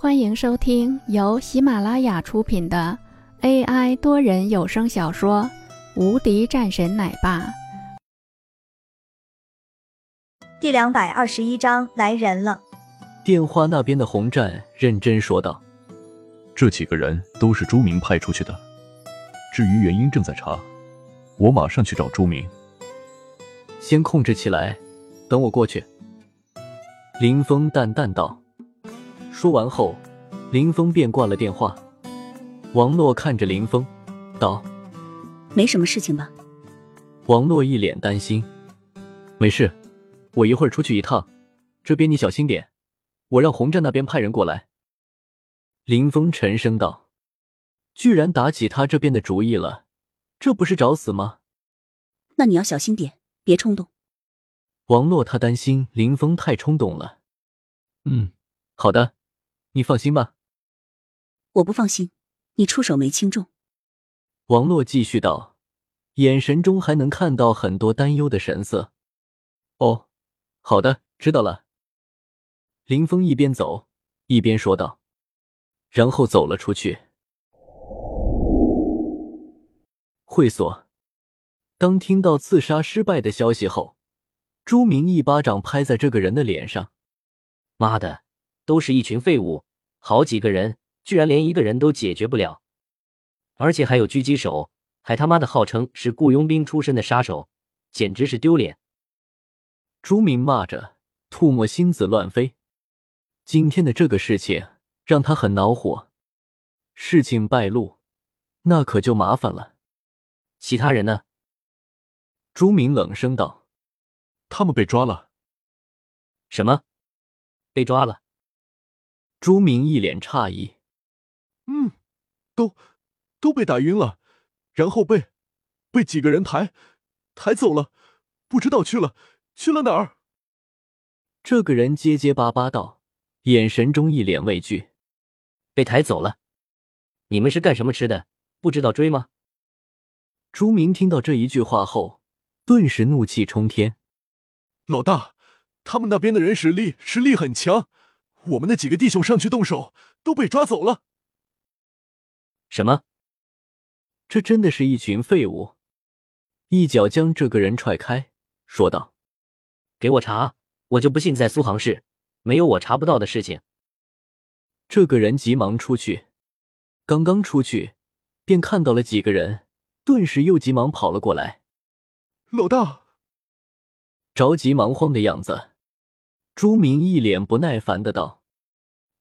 欢迎收听由喜马拉雅出品的 AI 多人有声小说《无敌战神奶爸》第两百二十一章来人了。电话那边的洪战认真说道：“这几个人都是朱明派出去的，至于原因正在查，我马上去找朱明。先控制起来，等我过去。”林峰淡淡道。说完后，林峰便挂了电话。王洛看着林峰，道：“没什么事情吧？”王洛一脸担心：“没事，我一会儿出去一趟，这边你小心点。我让洪战那边派人过来。”林峰沉声道：“居然打起他这边的主意了，这不是找死吗？”那你要小心点，别冲动。王洛他担心林峰太冲动了。嗯，好的。你放心吧，我不放心，你出手没轻重。王洛继续道，眼神中还能看到很多担忧的神色。哦，好的，知道了。林峰一边走一边说道，然后走了出去。会所，当听到刺杀失败的消息后，朱明一巴掌拍在这个人的脸上。妈的，都是一群废物！好几个人，居然连一个人都解决不了，而且还有狙击手，还他妈的号称是雇佣兵出身的杀手，简直是丢脸！朱明骂着，吐沫星子乱飞。今天的这个事情让他很恼火，事情败露，那可就麻烦了。其他人呢？朱明冷声道：“他们被抓了。”什么？被抓了？朱明一脸诧异：“嗯，都都被打晕了，然后被被几个人抬抬走了，不知道去了去了哪儿。”这个人结结巴巴道，眼神中一脸畏惧：“被抬走了？你们是干什么吃的？不知道追吗？”朱明听到这一句话后，顿时怒气冲天：“老大，他们那边的人实力实力很强。”我们那几个弟兄上去动手，都被抓走了。什么？这真的是一群废物！一脚将这个人踹开，说道：“给我查！我就不信在苏杭市没有我查不到的事情。”这个人急忙出去，刚刚出去，便看到了几个人，顿时又急忙跑了过来。老大，着急忙慌的样子。朱明一脸不耐烦的道：“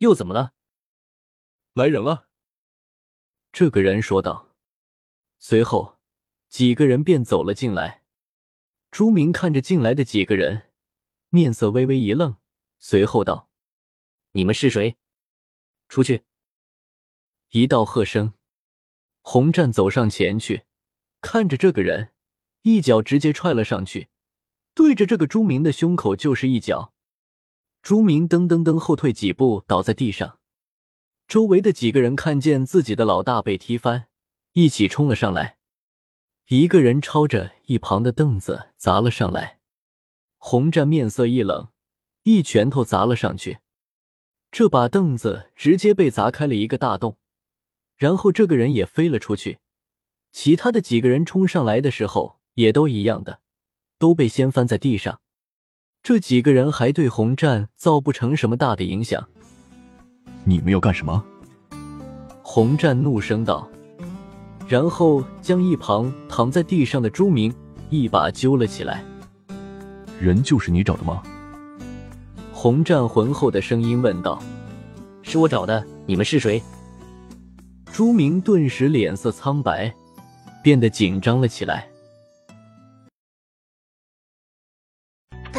又怎么了？来人了。”这个人说道。随后，几个人便走了进来。朱明看着进来的几个人，面色微微一愣，随后道：“你们是谁？出去！”一道喝声，洪战走上前去，看着这个人，一脚直接踹了上去，对着这个朱明的胸口就是一脚。朱明噔噔噔后退几步，倒在地上。周围的几个人看见自己的老大被踢翻，一起冲了上来。一个人抄着一旁的凳子砸了上来。洪战面色一冷，一拳头砸了上去。这把凳子直接被砸开了一个大洞，然后这个人也飞了出去。其他的几个人冲上来的时候也都一样的，都被掀翻在地上。这几个人还对洪战造不成什么大的影响。你们要干什么？洪战怒声道，然后将一旁躺在地上的朱明一把揪了起来。人就是你找的吗？洪战浑厚的声音问道。是我找的，你们是谁？朱明顿时脸色苍白，变得紧张了起来。